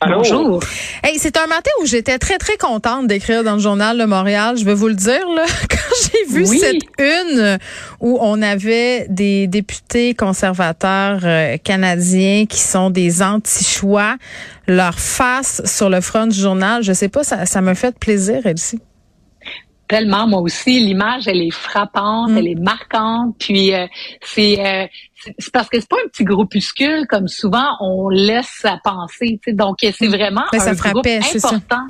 Allô? Bonjour. Hey, c'est un matin où j'étais très très contente d'écrire dans le journal de Montréal. Je vais vous le dire là, quand j'ai vu Oui. cette une où on avait des députés conservateurs euh, canadiens qui sont des anti-choix, leur face sur le front du journal. Je sais pas, ça ça me fait plaisir, Elsie. Tellement, moi aussi, l'image, elle est frappante, Mm. elle est marquante. Puis euh, c'est euh, c'est parce que c'est pas un petit groupuscule comme souvent on laisse à penser. tu sais. Donc c'est vraiment Mais ça un groupe ça. important.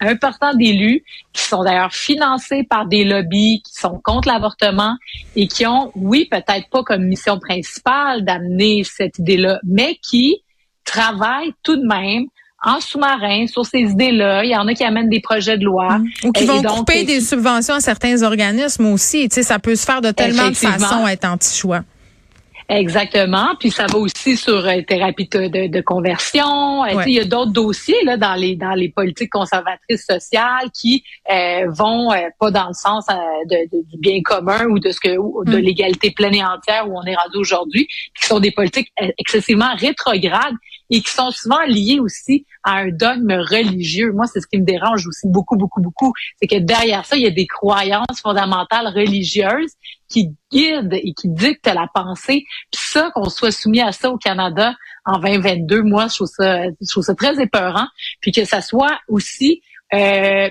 important d'élus qui sont d'ailleurs financés par des lobbies qui sont contre l'avortement et qui ont, oui, peut-être pas comme mission principale d'amener cette idée-là, mais qui travaillent tout de même en sous-marin sur ces idées-là. Il y en a qui amènent des projets de loi. Ou qui vont donc, couper des subventions à certains organismes aussi. Tu sais, ça peut se faire de tellement de façons à être anti-choix. Exactement. Puis ça va aussi sur euh, thérapie de, conversion. Euh, Ouais. Il y a d'autres dossiers là dans les dans les politiques conservatrices sociales qui euh, vont euh, pas dans le sens euh, de, de- du bien commun ou de ce que ou de Mm. l'égalité pleine et entière où on est rendu aujourd'hui, qui sont des politiques excessivement rétrogrades et qui sont souvent liées aussi à un dogme religieux. Moi, c'est ce qui me dérange aussi beaucoup, beaucoup, beaucoup. C'est que derrière ça, il y a des croyances fondamentales religieuses qui guident et qui dictent la pensée. Puis ça, qu'on soit soumis à ça au Canada en 2022, moi, je trouve ça, je trouve ça très épeurant. Puis que ça soit aussi euh,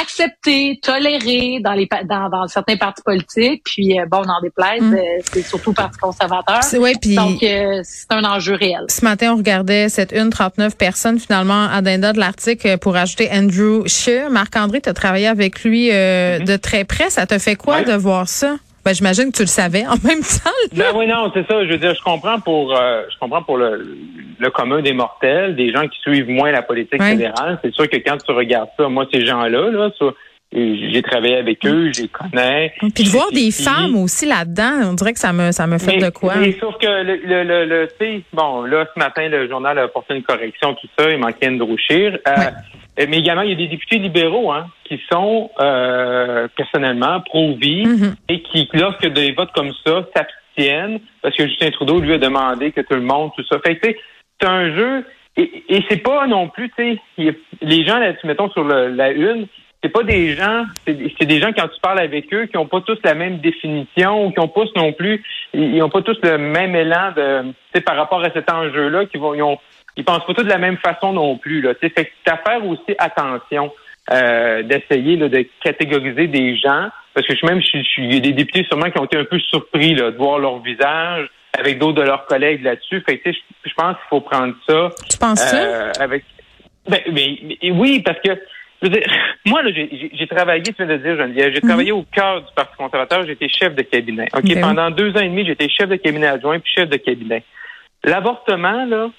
accepté, toléré dans les pa- dans, dans certains partis politiques. Puis euh, bon, on en déplaise, Mm. euh, c'est surtout le Parti conservateur. Ouais, puis Donc euh, c'est un enjeu réel. Ce matin, on regardait cette une 39 personnes, finalement, addenda de l'article pour ajouter Andrew Scheer. Marc-André, tu as travaillé avec lui euh, de très près. Ça te fait quoi Ouais. de voir ça? Ben, j'imagine que tu le savais en même temps. là. Ben oui, non, c'est ça. Je veux dire, je comprends pour, euh, je comprends pour le, le commun des mortels, des gens qui suivent moins la politique fédérale. C'est sûr que quand tu regardes ça, moi, ces gens-là, là, j'ai travaillé avec eux, je les connais. Puis de voir des femmes aussi là-dedans, on dirait que ça me, ça me fait Mais- de quoi. mais sauf que le, le, le, le- tu sais, bon, là, ce matin, le journal a porté une correction, tout ça, il manquait Andrew Scheer. Euh, Mais également, il y a des députés libéraux hein, qui sont euh, personnellement pro-vie Mhm. et qui, lorsque des votes comme ça, s'abstiennent, parce que Justin Trudeau lui a demandé que tout le monde, tout ça. Fait que, tu sais, c'est un jeu, et, et c'est pas non plus, tu sais, les gens, là, mettons, sur le- la une, c'est pas des gens, c'est des- gens quand tu parles avec eux qui ont pas tous la même définition ou qui ont pas non plus, ils ils ont pas tous le même élan de, tu sais, par rapport à cet enjeu-là, qui vont, ils ont, ils pensent pas tous de la même façon non plus, là. Fait que c'est à faire aussi attention euh, d'essayer là, de catégoriser des gens, parce que je même, je, je, il y a des députés sûrement qui ont été un peu surpris là, de voir leur visage avec d'autres de leurs collègues là-dessus. Fait que, je, je pense qu'il faut prendre ça Tu penses euh, avec. Ben, mais, mais oui, parce que je veux dire, moi, là, j'ai- travaillé, tu viens de dire, Geneviève, j'ai travaillé au cœur du Parti conservateur, j'étais chef de cabinet. OK, Ben oui. pendant deux ans et demi, j'étais chef de cabinet adjoint puis chef de cabinet. L'avortement, là,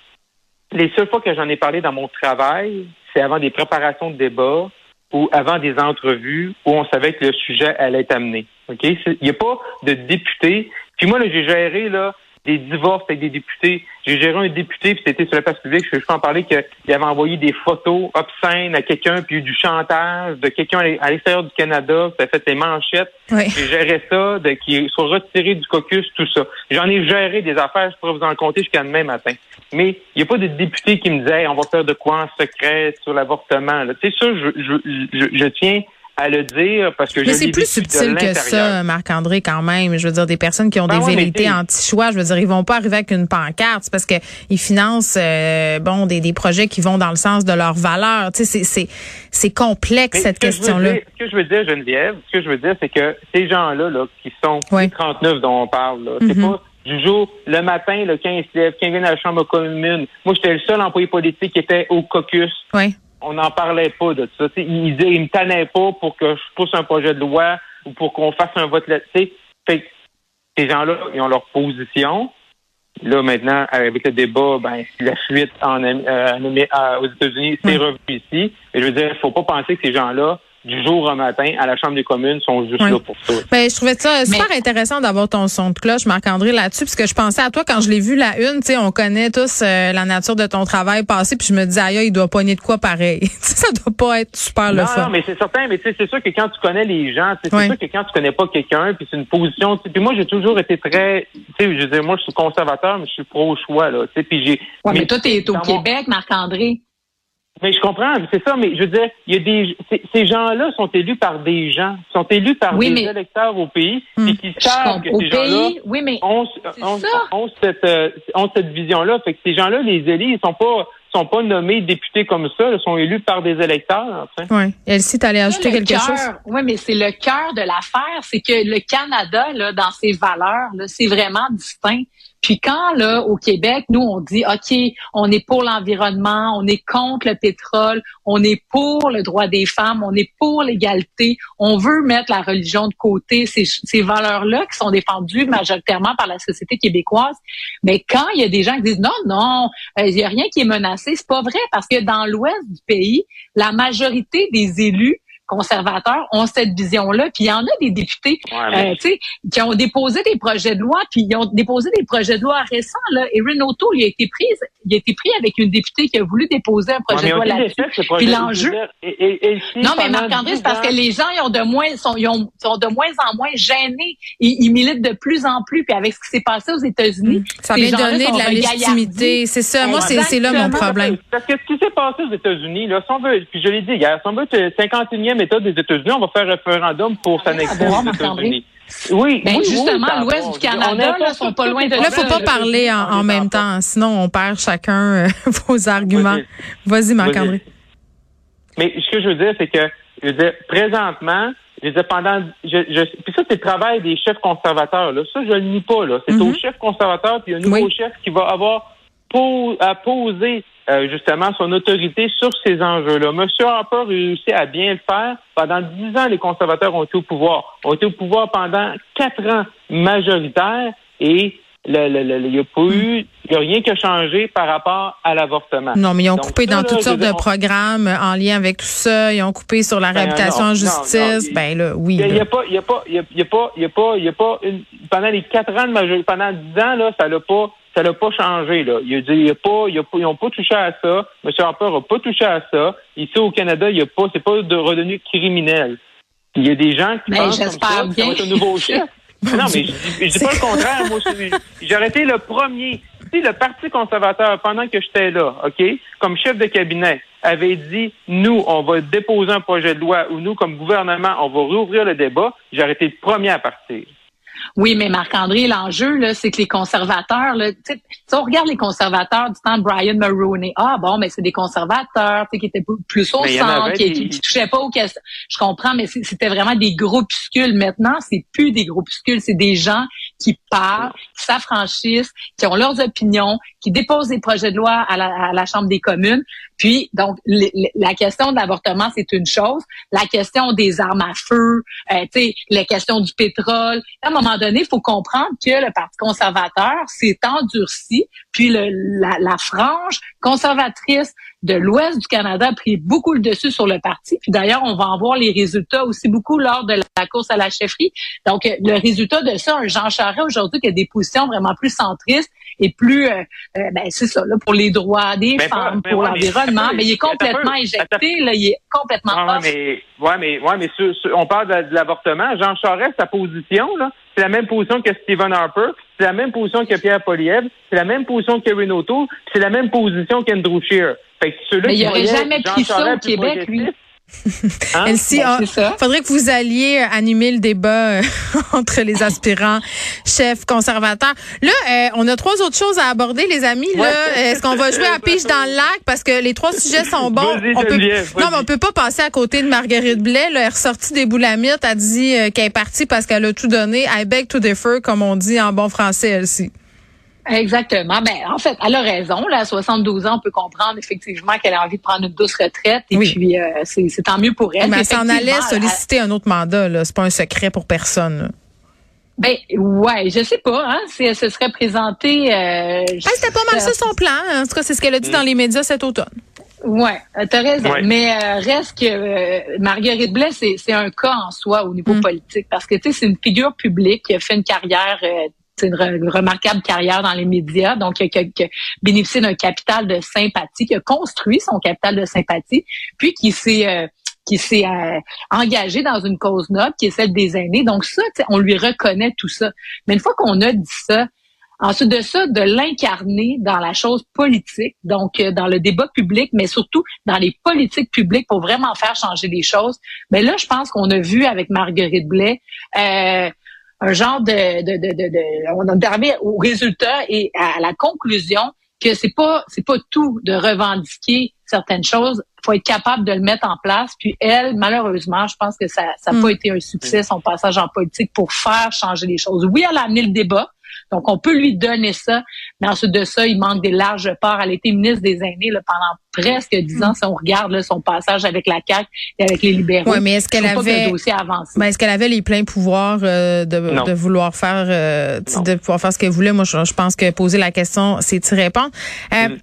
les seules fois que j'en ai parlé dans mon travail, c'est avant des préparations de débat ou avant des entrevues où on savait que le sujet allait être amené. OK? Il n'y a pas de député. Puis moi, j'ai géré là, des divorces avec des députés. J'ai géré un député, puis c'était sur la place publique, je peux en parler, qu'il avait envoyé des photos obscènes à quelqu'un, puis il y a eu du chantage de quelqu'un à l'e- à l'extérieur du Canada, ça a fait des manchettes. Oui. J'ai géré ça, de qu'il soit retiré du caucus, tout ça. J'en ai géré des affaires, je pourrais vous en compter jusqu'à demain matin. Mais il n'y a pas de député qui me disait Hey, on va faire de quoi en secret sur l'avortement. Tu sais, ça, je, je, je, je tiens à le dire parce que je Mais c'est plus subtil que ça, Marc-André, quand même. Je veux dire, des personnes qui ont Ben des ouais, vérités anti-choix, je veux dire, ils vont pas arriver avec une pancarte. Parce que ils financent, euh, bon, des, des projets qui vont dans le sens de leurs valeurs. Tu sais, c'est, c'est, c'est complexe, Mais cette ce que question-là. dire- Ce que je veux dire, Geneviève, ce que je veux dire, c'est que ces gens-là, là, qui sont Ouais. les 39 dont on parle, là, c'est Mhm. pas du jour, le matin, le 15 se lève, 15 viennent à la Chambre commune. Moi, j'étais le seul employé politique qui était au caucus. Oui. On n'en parlait pas de ça. T'sais, ils disaient, ils me tannaient pas pour que je pousse un projet de loi ou pour qu'on fasse un vote là-dessus. Fait que ces gens-là, ils ont leur position. Là, maintenant, avec le débat, ben, la fuite en, euh, euh, aux États-Unis, c'est Mm. revenu ici. Mais je veux dire, il faut pas penser que ces gens-là du jour au matin à la Chambre des communes sont juste Oui. là pour ça. Ben, je trouvais ça super Mais- intéressant d'avoir ton son de cloche, Marc-André, là-dessus, parce que je pensais à toi quand je l'ai vu la une, tu sais, on connaît tous euh, la nature de ton travail passé, puis je me disais, aïe, il doit pogner de quoi pareil. Tu sais, ça doit pas être super le fun. non, mais c'est certain, mais tu sais, c'est sûr que quand tu connais les gens, tu sais, c'est Oui. sûr que quand tu connais pas quelqu'un, puis c'est une position, tu sais, puis moi j'ai toujours été très, tu sais, je veux dire, moi je suis conservateur, mais je suis pro choix là, tu sais, puis j'ai. Ouais, mais, toi, t'es au Québec, Marc-André. Mais je comprends, c'est ça, mais je veux dire, il y a des, ces- gens-là sont élus par des gens, sont élus par Oui, des mais- électeurs au pays, Hmm. qui savent que ces gens-là pays, oui, mais ont, ont, cette, euh, ont cette vision-là. Fait que ces gens-là, les élus, ils sont pas, sont pas nommés députés comme ça, ils sont élus par des électeurs. tu sais. Oui. Elsie, t'allais ajouter le quelque chose? Oui, mais c'est le cœur de l'affaire, c'est que le Canada, là, dans ses valeurs, là, c'est vraiment distinct. Puis quand là au Québec, nous on dit OK, on est pour l'environnement, on est contre le pétrole, on est pour le droit des femmes, on est pour l'égalité, on veut mettre la religion de côté, ces, ces valeurs-là qui sont défendues majoritairement par la société québécoise. Mais quand il y a des gens qui disent non, non, euh, il y a rien qui est menacé, c'est pas vrai parce que dans l'ouest du pays, la majorité des élus conservateurs ont cette vision-là. Puis il y en a des députés ouais, euh, mais... qui ont déposé des projets de loi, puis ils ont déposé des projets de loi récents. Là. Erin il a été pris, il a été pris avec une députée qui a voulu déposer un projet de loi là-dessus. Puis l'enjeu. Non, mais Marc-André, c'est parce que les gens ils ont de moins sont, ils ont, sont de moins en moins gênés. Ils, militent de plus en plus. Puis avec ce qui s'est passé aux États-Unis, mm. ça vient donner de la légitimité. C'est ça. Moi, c'est là mon problème. Parce que ce qui s'est passé aux États-Unis, là, si on veut, puis je l'ai dit hier, si on veut 51e deuxième des États-Unis, on va faire référendum pour s'annexer aux États-Unis. Oui, ben, mais justement, l'ouest du Canada, là, sont pas loin de là. faut pas parler en, même temps, sinon on perd chacun euh, vos arguments. Vas-y, Marc-André. Mais ce que je veux dire, c'est que je veux dire, présentement, je veux dire, pendant, puis ça, c'est le travail des chefs conservateurs. Là. Ça, je le nie pas. Là. C'est mm -hmm. au mhm. chef conservateur puis un nouveau chef qui va avoir pour, à poser euh, justement, son autorité sur ces enjeux-là. Monsieur Harper réussi à bien le faire. Pendant dix ans, les conservateurs ont été au pouvoir. Ont été au pouvoir pendant quatre ans majoritaires et il n'y a pas eu, il n'y a rien qui a changé par rapport à l'avortement. Non, mais ils ont Donc, coupé ça, dans là, toutes sortes de on- programmes en lien avec tout ça. Ils ont coupé sur la Ben, réhabilitation non, en justice. non, ben là, oui. Il n'y a, pas, il y a pas, il y a, il y a pas, il y a pas, il y a pas une, pendant les quatre ans de majorité, pendant dix ans, là, ça l'a pas, ça l'a pas changé, là. Il a dit, il y a pas, il y a pas, ils n'ont pas touché à ça. M. Harper n'a pas touché à ça. Ici, au Canada, il y a pas, c'est pas de revenu criminel. Il y a des gens qui Mais pensent comme j'espère ça, que ça bien. va être un nouveau chef. Non, mais je, dis- je dis pas le contraire. Moi, j'aurais été le premier. Si le Parti conservateur, pendant que j'étais là, OK, comme chef de cabinet, avait dit, nous, on va déposer un projet de loi ou nous, comme gouvernement, on va rouvrir le débat, j'aurais été le premier à partir. Oui, mais Marc-André, l'enjeu, là, c'est que les conservateurs, là, tu sais, si on regarde les conservateurs du temps de Brian Mulroney, ah bon, mais c'est des conservateurs, tu sais, qui étaient plus- au Mais centre, qui, des- qui, qui touchaient pas aux questions. Je comprends, mais c'était vraiment des groupuscules. Maintenant, c'est plus des groupuscules, c'est des gens qui parlent, qui s'affranchissent, qui ont leurs opinions, qui déposent des projets de loi à la, à la Chambre des communes. Puis, donc, la question de l'avortement, c'est une chose. La question des armes à feu, euh, la question du pétrole. À un moment donné, il faut comprendre que le Parti conservateur s'est endurci, puis le, la, la frange conservatrice de l'Ouest du Canada a pris beaucoup le dessus sur le parti. Puis d'ailleurs, on va en voir les résultats aussi beaucoup lors de la course à la chefferie. Donc, euh, le résultat de ça, un Jean Charest aujourd'hui qui a des positions vraiment plus centristes et plus, euh, euh, ben c'est ça, là, pour les droits des Ben, femmes, ben, pour ouais, mais l'environnement, mais il est complètement éjecté, là, il est complètement Ouais, off. mais, ouais, mais, ouais, mais sur- sur- on parle de, de l'avortement. Jean Charest, sa position, là, c'est la même position que Stephen Harper, c'est la même position que Pierre Poliev, c'est la même position que puis c'est la même position qu'Andrew Scheer. Fait que ceux-là Mais qui il aurait voyaient jamais pris ça au Québec, lui. Hein? Elsie, ah, c'est ça. faudrait que vous alliez euh, animer le débat euh, entre les aspirants chefs conservateurs. Là, euh, on a trois autres choses à aborder, les amis. Là, Ouais. est-ce qu'on va jouer à pige dans le lac? Parce que les trois sujets sont bons. On peut, non, mais on peut pas passer à côté de Marguerite Blais. Là, elle est ressortie des boulamites, a dit euh, qu'elle est partie parce qu'elle a tout donné. I beg to differ, comme on dit en bon français, Elsie. Exactement. Ben, en fait, elle a raison. Là, à 72 ans, on peut comprendre effectivement qu'elle a envie de prendre une douce retraite. Et Oui. puis, euh, c'est c'est tant mieux pour elle. Mais elle s'en allait elle- solliciter un autre mandat. Là, c'est pas un secret pour personne. là. Ben, ouais, je sais pas. Hein, si elle se serait présentée. Euh, Ah, C'était pas mal ça son plan. En tout cas, c'est ce qu'elle a dit dans les médias cet automne. Ouais, euh, t'as raison. Ouais. Mais euh, reste que euh, Marguerite Blais, c'est, c'est un cas en soi au niveau Mm. politique parce que tu sais, c'est une figure publique qui a fait une carrière, euh, une, une remarquable carrière dans les médias, donc qui a, qui a- qui a bénéficié d'un capital de sympathie, qui a construit son capital de sympathie, puis qui s'est euh, qui s'est euh, engagé dans une cause noble qui est celle des aînés. Donc ça, on lui reconnaît tout ça. Mais une fois qu'on a dit ça, Ensuite de ça, de l'incarner dans la chose politique, donc euh, dans le débat public, mais surtout dans les politiques publiques pour vraiment faire changer les choses. Mais là, je pense qu'on a vu avec Marguerite Blais euh, un genre de, de, de, de, de- on en arrivé au résultat et à la conclusion que c'est pas c'est pas tout de revendiquer certaines choses. faut être capable de le mettre en place. Puis elle, malheureusement, je pense que ça n'a Mm. pas été un succès son passage en politique pour faire changer les choses. Oui, elle a amené le débat. Donc, on peut lui donner ça, mais ensuite de ça, il manque des larges parts. Elle a été ministre des aînés là, pendant presque dix ans, si on regarde là, son passage avec la CAQ et avec les libéraux. Ouais, mais est-ce qu'elle que avait- le dossier a avancé. Ben, est-ce qu'elle avait les pleins pouvoirs euh, de, vouloir faire euh, tu sais, Non. de pouvoir faire ce qu'elle voulait? Moi, je, je pense que poser la question, c'est y répondre. Euh, Mm.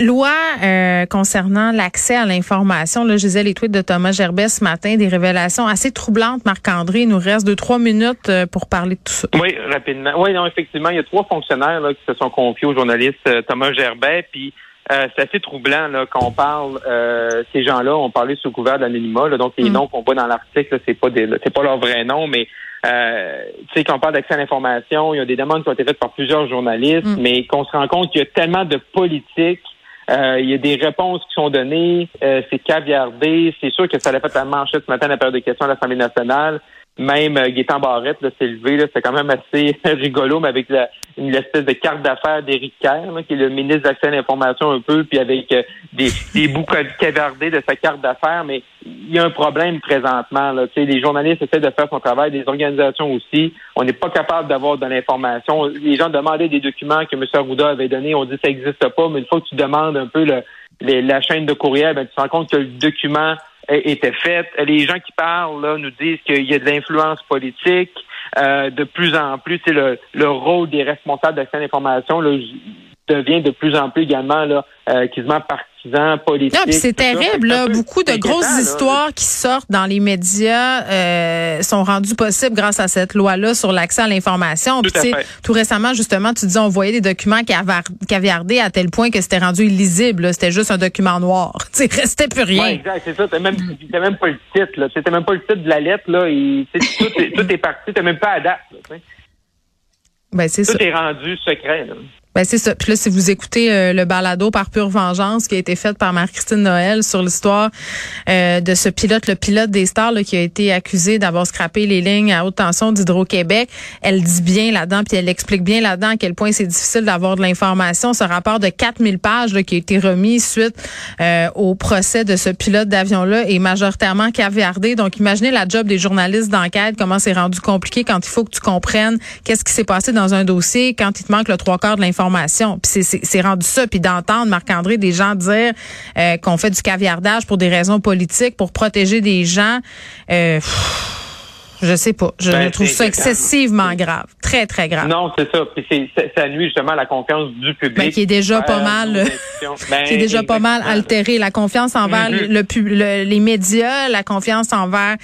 Loi euh, concernant l'accès à l'information. Là, je disais les tweets de Thomas Gerbet ce matin, des révélations assez troublantes. Marc-André, il nous reste deux, trois minutes euh, pour parler de tout ça. Oui, rapidement. Oui, non, effectivement, il y a trois fonctionnaires là, qui se sont confiés au journaliste euh, Thomas Gerbet, puis euh, c'est assez troublant là, quand on parle. euh, ces gens-là ont parlé sous couvert d'anonymat, là, donc les Mm. noms qu'on voit dans l'article, c'est pas des, c'est pas leur vrai nom, mais euh, tu sais, quand on parle d'accès à l'information, il y a des demandes qui ont été faites par plusieurs journalistes, Mm. mais qu'on se rend compte qu'il y a tellement de politique. Euh, il y a des réponses qui sont données, euh, c'est caviardé. C'est sûr que ça a fait la manchette ce matin à la période de questions à l'Assemblée nationale. Même euh, Gaétan Barrette s'est levé, c'était quand même assez rigolo, mais avec la, une espèce de carte d'affaires d'Éric Kerr, là, qui est le ministre d'accès à l'information un peu, puis avec euh, des, des bouts cav- cavardés de sa carte d'affaires, mais il y a un problème présentement. Là. Les journalistes essaient de faire son travail, des organisations aussi. On n'est pas capable d'avoir de l'information. Les gens demandaient des documents que M. Arruda avait donnés. On dit que ça n'existe pas, mais une fois que tu demandes un peu le, les- la chaîne de courriel, ben, tu te rends compte que le document était fait. Les gens qui parlent là, nous disent qu'il y a de l'influence politique. Euh, de plus en plus, c'est le, le rôle des responsables d'accès à l'information devient de plus en plus également là, euh, quasiment partisan, politique. Non, puis c'est terrible. Là. Beaucoup de grosses là. histoires qui sortent dans les médias euh, sont rendues possibles grâce à cette loi-là sur l'accès à l'information. Puis, Tout à fait. tout récemment, justement, tu disais on voyait des documents caviardés à tel point que c'était rendu illisible. là. C'était juste un document noir. Tu sais, il restait plus rien. Ouais, exact, c'est ça. T'as même, t'as même pas le titre, là. T'as même pas le titre de la lettre, là. Et, tout, est, tout est parti. T'as même pas la date, là. Ben, c'est ça. Tout est rendu secret, là. Ben c'est ça. Là, si vous écoutez euh, le balado par pure vengeance qui a été fait par Marie-Christine Noël sur l'histoire euh, de ce pilote, le pilote des stars là, qui a été accusé d'avoir scrappé les lignes à haute tension d'Hydro-Québec, elle dit bien là-dedans, puis elle explique bien là-dedans à quel point c'est difficile d'avoir de l'information. Ce rapport de 4000 pages là, qui a été remis suite euh, au procès de ce pilote d'avion-là est majoritairement caviardé. Donc, imaginez la job des journalistes d'enquête, comment c'est rendu compliqué quand il faut que tu comprennes qu'est-ce qui s'est passé dans un dossier, quand il te manque le trois quarts de l'information. Puis c'est- rendu ça. Puis d'entendre Marc-André des gens dire euh, qu'on fait du caviardage pour des raisons politiques, pour protéger des gens, euh, pff, je sais pas. Je Ben, trouve ça excessivement grave. Très, très grave. Non, c'est ça. Puis ça, nuit justement à la confiance du public. Ben, qui est déjà pas mal, euh. Ben, qui est déjà pas mal exactement. altéré. La confiance envers Mhm. le, pub- le- les médias, la confiance envers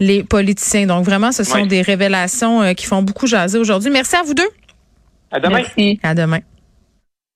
les politiciens. Donc vraiment, ce sont Oui. des révélations euh, qui font beaucoup jaser aujourd'hui. Merci à vous deux. À demain. Merci. À demain.